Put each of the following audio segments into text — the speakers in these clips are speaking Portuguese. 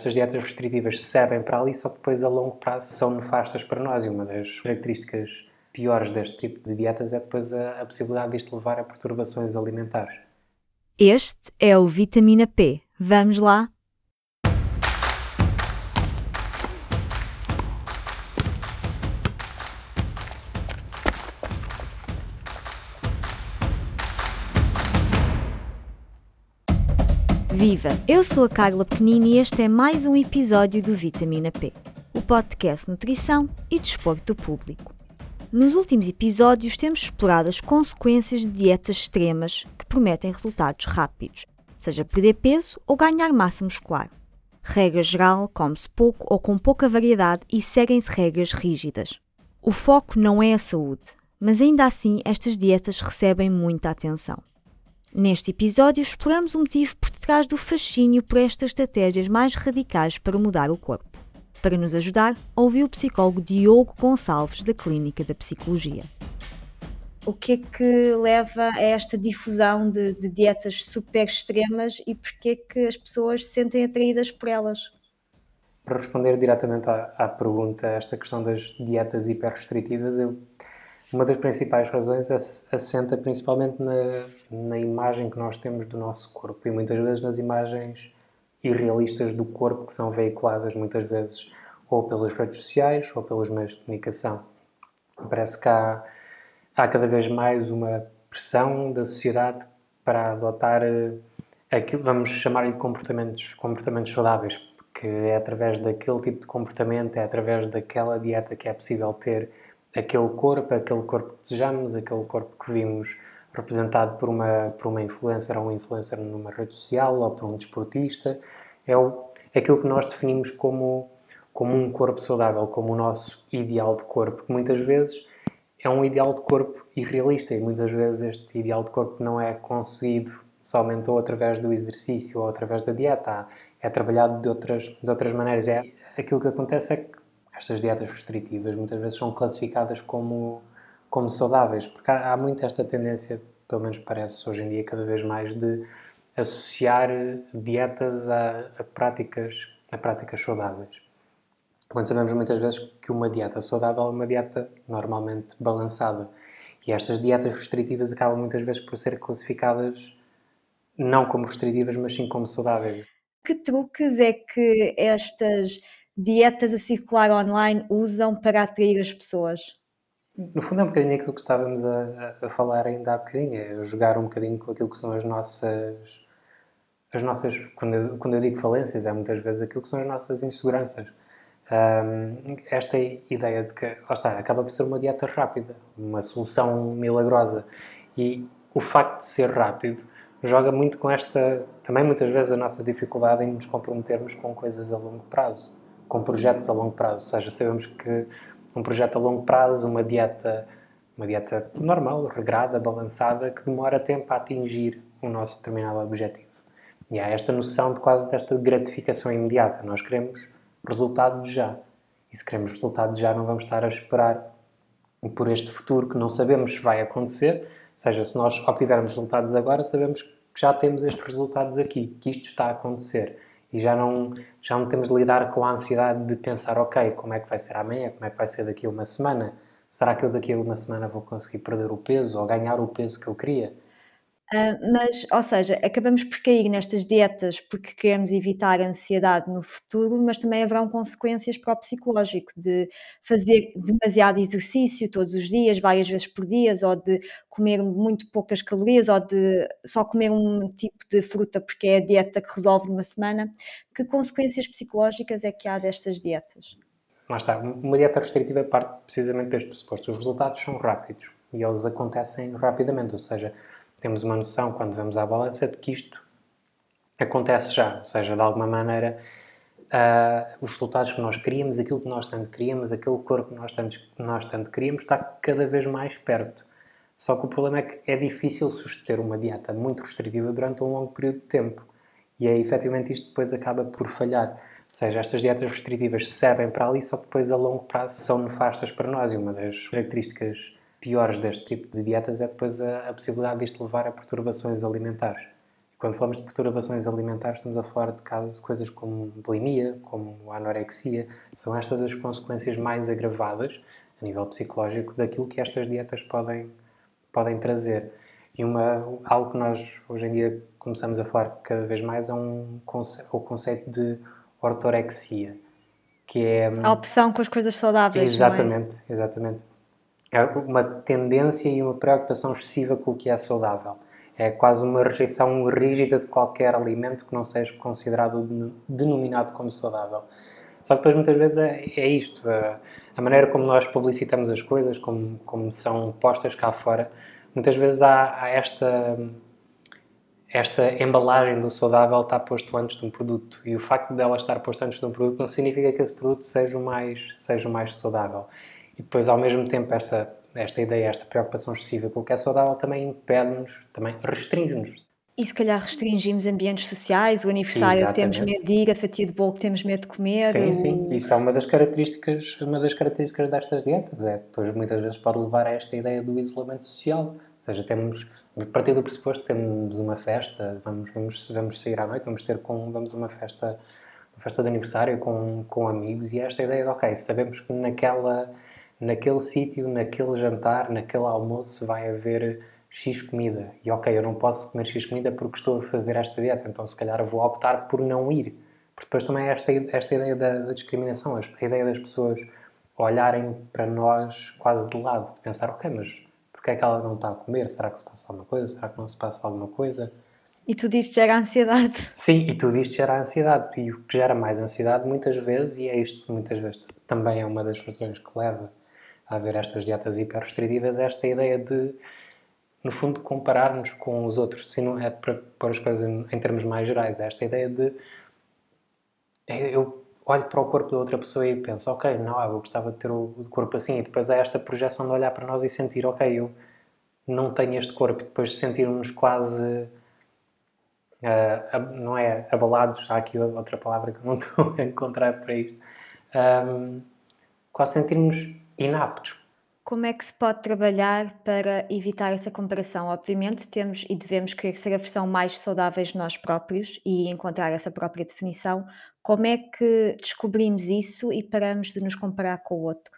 Estas dietas restritivas servem para ali, só que depois a longo prazo são nefastas para nós. E uma das características piores deste tipo de dietas é depois a, a possibilidade disto levar a perturbações alimentares. Este é o Vitamina P. Vamos lá? Viva! Eu sou a Carla Pequenini e este é mais um episódio do Vitamina P, o podcast Nutrição e Desporto Público. Nos últimos episódios temos explorado as consequências de dietas extremas que prometem resultados rápidos, seja perder peso ou ganhar massa muscular. Regra geral, come-se pouco ou com pouca variedade e seguem-se regras rígidas. O foco não é a saúde, mas ainda assim estas dietas recebem muita atenção. Neste episódio, exploramos o motivo por detrás do fascínio por estas estratégias mais radicais para mudar o corpo. Para nos ajudar, ouvi o psicólogo Diogo Gonçalves, da Clínica da Psicologia. O que é que leva a esta difusão de, de dietas super extremas e porquê é que as pessoas se sentem atraídas por elas? Para responder diretamente à, à pergunta, esta questão das dietas hiper restritivas, eu uma das principais razões assenta principalmente na, na imagem que nós temos do nosso corpo e muitas vezes nas imagens irrealistas do corpo que são veiculadas muitas vezes ou pelas redes sociais ou pelos meios de comunicação. Parece que há, há cada vez mais uma pressão da sociedade para adotar eh, aquilo, vamos chamar-lhe comportamentos, comportamentos saudáveis, porque é através daquele tipo de comportamento, é através daquela dieta que é possível ter aquele corpo, aquele corpo que desejamos, aquele corpo que vimos representado por uma, por uma influencer ou um influencer numa rede social ou por um desportista. É, o, aquilo que nós definimos como, como um corpo saudável, como o nosso ideal de corpo, que muitas vezes é um ideal de corpo irrealista e muitas vezes este ideal de corpo não é conseguido somente ou através do exercício ou através da dieta, é trabalhado de outras, de outras maneiras. É, aquilo que acontece é que estas dietas restritivas muitas vezes são classificadas como, como saudáveis, porque há, há muito esta tendência, pelo menos parece hoje em dia cada vez mais, de associar dietas a, a práticas, a práticas saudáveis. Quando sabemos muitas vezes que uma dieta saudável é uma dieta normalmente balançada. E estas dietas restritivas acabam muitas vezes por ser classificadas não como restritivas, mas sim como saudáveis. Que truques é que estas dietas a circular online usam para atrair as pessoas? No fundo é um bocadinho aquilo que estávamos a, a, falar ainda há bocadinho, é jogar um bocadinho com aquilo que são as nossas, as nossas quando eu, quando eu digo falências, é muitas vezes aquilo que são as nossas inseguranças. Um, esta ideia de que, lá está, acaba por ser uma dieta rápida, uma solução milagrosa. E o facto de ser rápido joga muito com esta, também muitas vezes a nossa dificuldade em nos comprometermos com coisas a longo prazo com projetos a longo prazo. Ou seja, sabemos que um projeto a longo prazo, uma dieta, uma dieta normal, regrada, balançada, que demora tempo a atingir o nosso determinado objetivo. E há esta noção de quase desta gratificação imediata. Nós queremos resultados já. E se queremos resultados já, não vamos estar a esperar por este futuro que não sabemos se vai acontecer. Ou seja, se nós obtivermos resultados agora, sabemos que já temos estes resultados aqui, que isto está a acontecer e já não, já não temos de lidar com a ansiedade de pensar, ok, como é que vai ser amanhã, como é que vai ser daqui a uma semana? Será que eu daqui a uma semana vou conseguir perder o peso ou ganhar o peso que eu queria? Uh, mas, ou seja, acabamos por cair nestas dietas porque queremos evitar a ansiedade no futuro, mas também haverão consequências para o psicológico de fazer demasiado exercício todos os dias, várias vezes por dia, ou de comer muito poucas calorias, ou de só comer um tipo de fruta porque é a dieta que resolve numa semana. Que consequências psicológicas é que há destas dietas? Lá está, uma dieta restritiva parte precisamente deste pressuposto. Os resultados são rápidos e eles acontecem rapidamente, ou seja, temos uma noção, quando vamos à balança, de que isto acontece já, ou seja, de alguma maneira, uh, os resultados que nós queríamos, aquilo que nós tanto queríamos, aquele corpo que nós tanto, nós tanto queríamos, está cada vez mais perto. Só que o problema é que é difícil suster uma dieta muito restritiva durante um longo período de tempo. E é efetivamente isto depois acaba por falhar. Ou seja, estas dietas restritivas servem para ali, só que depois a longo prazo são nefastas para nós. E uma das características piores deste tipo de dietas é depois a, a possibilidade disto levar a perturbações alimentares. quando falamos de perturbações alimentares, estamos a falar de casos, coisas como bulimia, como anorexia, são estas as consequências mais agravadas a nível psicológico daquilo que estas dietas podem, podem trazer. E uma, algo que nós hoje em dia começamos a falar cada vez mais é um conce o conceito de ortorexia, que é a opção com as coisas saudáveis. Exatamente, é? exatamente. É uma tendência e uma preocupação excessiva com o que é saudável. É quase uma rejeição rígida de qualquer alimento que não seja considerado denominado como saudável. Só que depois muitas vezes é, é isto, a, a, maneira como nós publicitamos as coisas, como, como são postas cá fora, muitas vezes há, há esta esta embalagem do saudável está posto antes de um produto e o facto dela estar posto antes de um produto não significa que esse produto seja o mais seja o mais saudável e depois ao mesmo tempo esta esta ideia esta preocupação excessiva com o que é saudável também impede-nos também restringe-nos e se calhar restringimos ambientes sociais, o aniversário Exatamente. que temos medo de ir, a fatia de bolo que temos medo de comer. Sim, o... sim, isso é uma das características, uma das características destas dietas, é depois muitas vezes pode levar a esta ideia do isolamento social. Ou seja, temos, a partir do pressuposto temos uma festa, vamos, vamos, vamos sair à noite, vamos ter com, vamos uma festa, uma festa de aniversário com, com amigos e esta ideia de, ok, sabemos que naquela, naquele sítio, naquele jantar, naquele almoço vai haver X comida. E ok, eu não posso comer X comida porque estou a fazer esta dieta, então se calhar vou optar por não ir. Porque depois também é esta, esta ideia da, da discriminação, a ideia das pessoas olharem para nós quase de lado, de pensar, ok, mas porque é que ela não está a comer? Será que se passa alguma coisa? Será que não se passa alguma coisa? E tudo isto gera ansiedade. Sim, e tudo isto gera ansiedade. E o que gera mais ansiedade muitas vezes, e é isto que muitas vezes também é uma das razões que leva a haver estas dietas hiper restritivas, é esta ideia de, no fundo, comparar-nos com os outros. Se não é para pôr as coisas em, em termos mais gerais, é esta ideia de eu olho para o corpo da outra pessoa e penso, ok, não, eu gostava de ter o corpo assim, e depois há esta projeção de olhar para nós e sentir, ok, eu não tenho este corpo, e depois sentirmos quase, uh, não é abalados, há aqui outra palavra que não estou a encontrar para isto, um, quase sentirmos inaptos como é que se pode trabalhar para evitar essa comparação? Obviamente, temos e devemos querer ser a versão mais saudáveis de nós próprios e encontrar essa própria definição. Como é que descobrimos isso e paramos de nos comparar com o outro?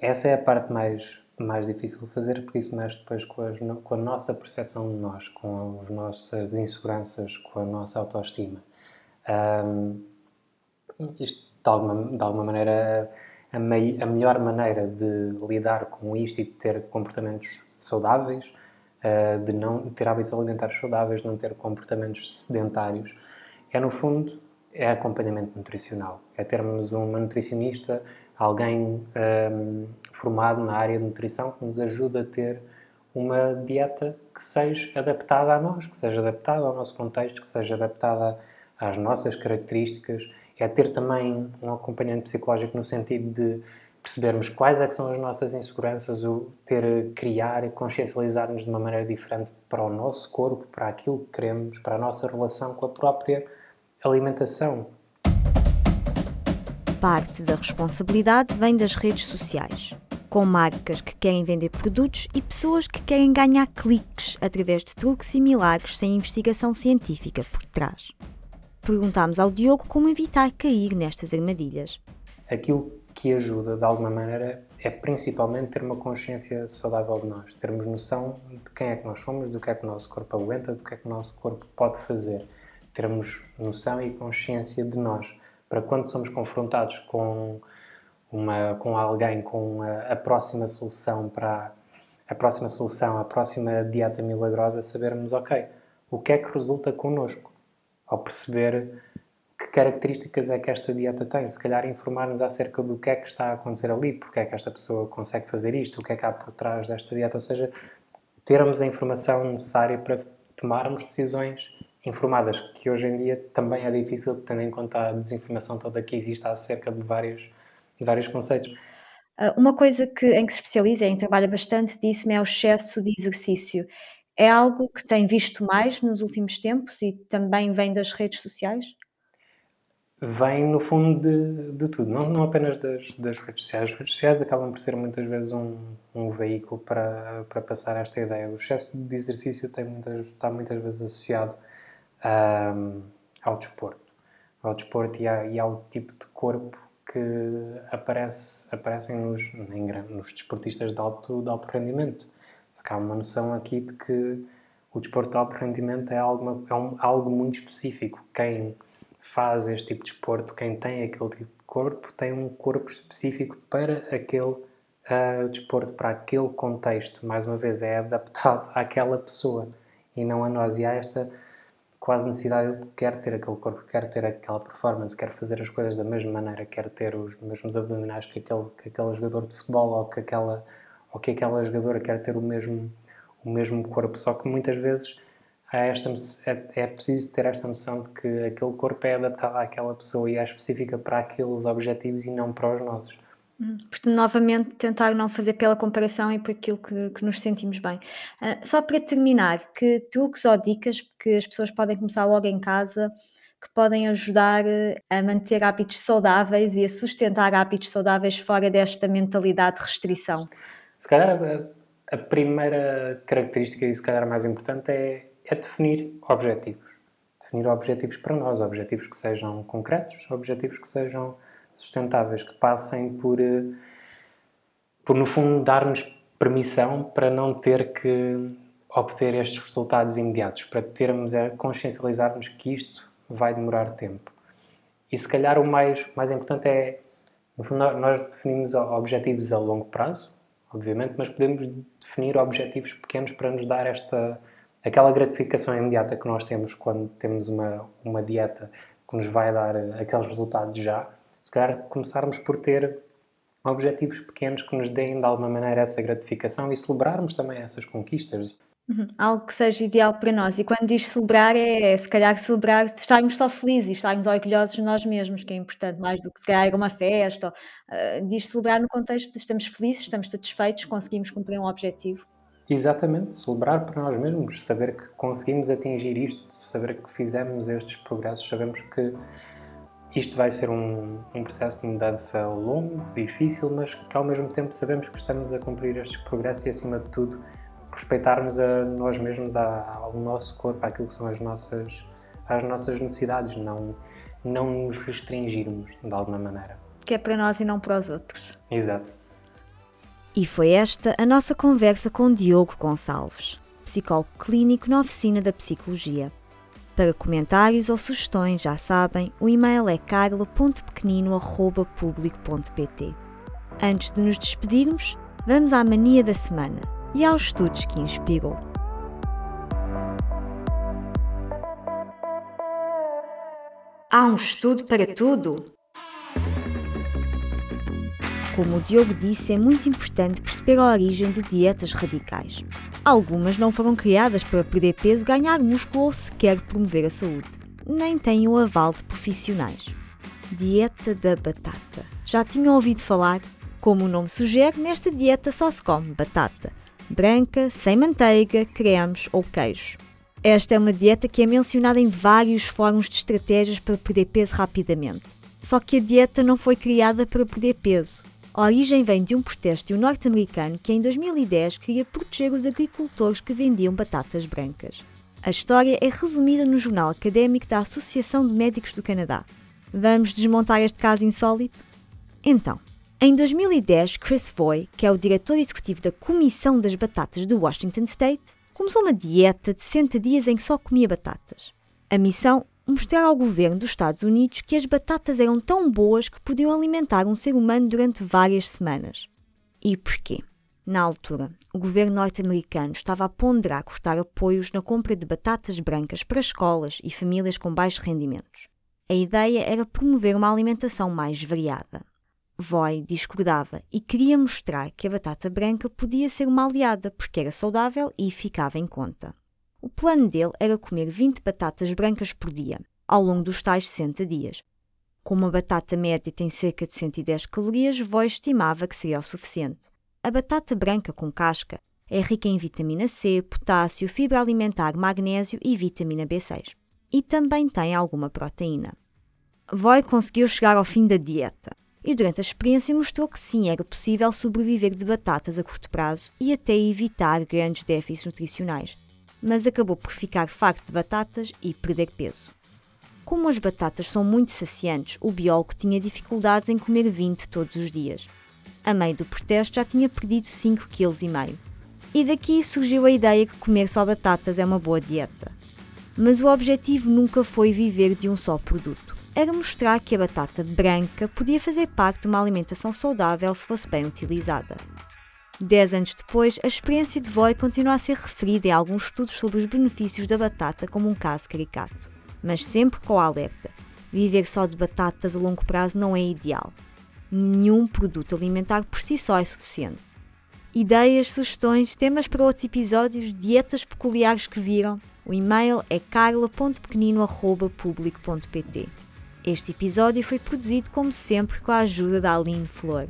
Essa é a parte mais, mais difícil de fazer, porque isso mexe depois com, as, com a nossa percepção de nós, com as nossas inseguranças, com a nossa autoestima. Um, isto, de alguma, de alguma maneira a, mei, a melhor maneira de lidar com isto e de ter comportamentos saudáveis, uh, de não ter hábitos alimentares saudáveis, de não ter comportamentos sedentários, é no fundo é acompanhamento nutricional. É termos uma nutricionista, alguém um, ehm, formado na área de nutrição que nos ajuda a ter uma dieta que seja adaptada a nós, que seja adaptada ao nosso contexto, que seja adaptada às nossas características é ter também um acompanhamento psicológico no sentido de percebermos quais é são as nossas inseguranças, o ter, criar e consciencializar-nos de uma maneira diferente para o nosso corpo, para aquilo que queremos, para a nossa relação com a própria alimentação. Parte da responsabilidade vem das redes sociais, com marcas que querem vender produtos e pessoas que querem ganhar cliques através de truques e milagres sem investigação científica por trás. Perguntámos ao Diogo como evitar cair nestas armadilhas. Aquilo que ajuda, de alguma maneira, é principalmente ter uma consciência saudável de nós, termos noção de quem é que nós somos, do que é que o nosso corpo aguenta, do que é que o nosso corpo pode fazer. Termos noção e consciência de nós, para quando somos confrontados com, uma, com alguém, com a, a próxima solução para a próxima solução, a próxima dieta milagrosa, sabermos, ok, o que é que resulta connosco? Ao perceber que características é que esta dieta tem. Se calhar informar-nos acerca do que é que está a acontecer ali, porque é que esta pessoa consegue fazer isto, o que é que há por trás desta dieta. Ou seja, termos a informação necessária para tomarmos decisões informadas, que hoje em dia também é difícil, tendo em conta a desinformação toda que existe acerca de vários, de vários conceitos. Ah, uma coisa que, em que se especializa, em que trabalha bastante, disse-me é o excesso de exercício. É algo que tem visto mais nos últimos tempos e também vem das redes sociais? Vem, no fundo, de, de tudo, não, não apenas das, das redes sociais. As redes sociais acabam por ser muitas vezes um, um veículo para, para passar esta ideia. O excesso de exercício tem muitas, está muitas vezes associado um, ao desporto. Ao desporto e, a, e, ao tipo de corpo que aparece, aparecem nos, nos desportistas de alto, de alto rendimento. Há uma noção aqui de que o desporto de alto rendimento é algo, é um, algo muito específico. Quem faz este tipo de desporto, quem tem aquele tipo de corpo, tem um corpo específico para aquele uh, desporto, para aquele contexto. Mais uma vez, é adaptado àquela pessoa e não a nós. E há esta quase necessidade de quer ter aquele corpo, quer ter aquela performance, quer fazer as coisas da mesma maneira, quer ter os mesmos abdominais que aquele, que aquele jogador de futebol ou que aquela, ou que aquela jogadora quer ter o mesmo, o mesmo corpo. Só que muitas vezes há esta, é, é preciso ter esta noção de que aquele corpo é adaptado àquela pessoa e é específica para aqueles objetivos e não para os nossos. Portanto, novamente, tentar não fazer pela comparação e por aquilo que, que nos sentimos bem. Uh, só para terminar, que truques ou dicas que as pessoas podem começar logo em casa que podem ajudar eh, a manter hábitos saudáveis e a sustentar hábitos saudáveis fora desta mentalidade de restrição? Se calhar a, a primeira característica e se calhar a mais importante é, é definir objetivos. Definir objetivos para nós, objetivos que sejam concretos, objetivos que sejam sustentáveis, que passem por, eh, por no fundo, dar-nos permissão para não ter que obter estes resultados imediatos, para termos a consciencializarmos que isto vai demorar tempo. E se calhar o mais, mais importante é, no fundo, nós definimos objetivos a longo prazo, obviamente, mas podemos definir objetivos pequenos para nos dar esta aquela gratificação imediata que nós temos quando temos uma, uma dieta que nos vai dar aqueles resultados já se calhar começarmos por ter objetivos pequenos que nos deem de alguma maneira essa gratificação e celebrarmos também essas conquistas. Uhum. Algo que seja ideal para nós. E quando diz celebrar, é, é se calhar celebrar, estarmos só felizes, estarmos orgulhosos de nós mesmos, que é importante, mais do que se calhar uma festa. uh, diz celebrar no contexto de estamos felizes, estamos satisfeitos, conseguimos cumprir um objetivo. Exatamente, celebrar para nós mesmos, saber que conseguimos atingir isto, saber que fizemos estes progressos, sabemos que isto vai ser um, um, processo de mudança longo, difícil, mas que ao mesmo tempo sabemos que estamos a cumprir estes progressos e, acima de tudo, respeitarmos a nós mesmos, ao nosso corpo, àquilo que são as nossas, as nossas necessidades, não, não nos restringirmos de alguma maneira. Que é para nós e não para os outros. Exato. E foi esta a nossa conversa com Diogo Gonçalves, psicólogo clínico na oficina da Psicologia. Para comentários ou sugestões, já sabem, o e-mail é carla.pequenino.publico.pt. Antes de nos despedirmos, vamos à mania da semana e aos estudos que inspirou. Há um estudo para tudo? Como o Diogo disse, é muito importante perceber a origem de dietas radicais. Algumas não foram criadas para perder peso, ganhar músculo ou sequer promover a saúde. Nem têm o aval de profissionais. Dieta da batata. Já tinham ouvido falar? Como o nome sugere, nesta dieta só se come batata. Branca, sem manteiga, cremes ou queijos. Esta é uma dieta que é mencionada em vários fóruns de estratégias para perder peso rapidamente. Só que a dieta não foi criada para perder peso. A origem vem de um protesto norte-americano que em 2010 queria proteger os agricultores que vendiam batatas brancas. A história é resumida no jornal académico da Associação de Médicos do Canadá. Vamos desmontar este caso insólito? Então, em 2010, Chris Voy, que é o diretor executivo da Comissão das Batatas do Washington State, começou uma dieta de 60 dias em que só comia batatas. A missão mostrar ao governo dos Estados Unidos que as batatas eram tão boas que podiam alimentar um ser humano durante várias semanas. E porquê? Na altura, o governo norte-americano estava a ponderar cortar apoios na compra de batatas brancas para escolas e famílias com baixos rendimentos. A ideia era promover uma alimentação mais variada. Voy discordava e queria mostrar que a batata branca podia ser uma aliada porque era saudável e ficava em conta. O plano dele era comer 20 batatas brancas por dia, ao longo dos tais 60 dias. Como a batata média tem cerca de 110 calorias, Voy estimava que seria o suficiente. A batata branca com casca é rica em vitamina C, potássio, fibra alimentar, magnésio e vitamina B6. E também tem alguma proteína. Voy conseguiu chegar ao fim da dieta e durante a experiência mostrou que sim, era possível sobreviver de batatas a curto prazo e até evitar grandes déficits nutricionais. mas acabou por ficar farto de batatas e perder peso. Como as batatas são muito saciantes, o biólogo tinha dificuldades em comer 20 todos os dias. A meio do protesto já tinha perdido 5,5 kg. E daqui surgiu a ideia que comer só batatas é uma boa dieta. Mas o objetivo nunca foi viver de um só produto. Era mostrar que a batata branca podia fazer parte de uma alimentação saudável se fosse bem utilizada. Dez anos depois, a experiência de Voy continua a ser referida em alguns estudos sobre os benefícios da batata como um caso caricato. Mas sempre com o alerta: viver só de batatas a longo prazo não é ideal. Nenhum produto alimentar por si só é suficiente. Ideias, sugestões, temas para outros episódios, dietas peculiares que viram? O e-mail é carla.pequenino.publico.pt. Este episódio foi produzido, como sempre, com a ajuda da Aline Flor.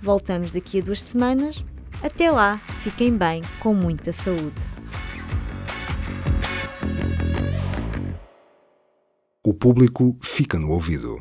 Voltamos daqui a duas semanas. Até lá, fiquem bem, com muita saúde. O público fica no ouvido.